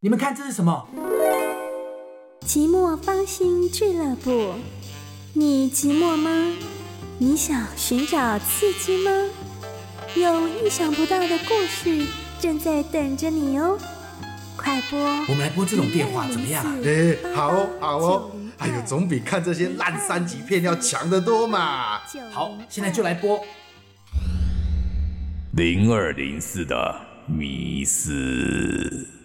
你们看这是什么？寂寞芳心俱乐部，你寂寞吗？你想寻找刺激吗？有意想不到的故事正在等着你哦！快播！我们来播这种电话怎么样？哎，好哦，好哦！哎呦，总比看这些烂三级片要强得多嘛！好，现在就来播。零二零四的迷思。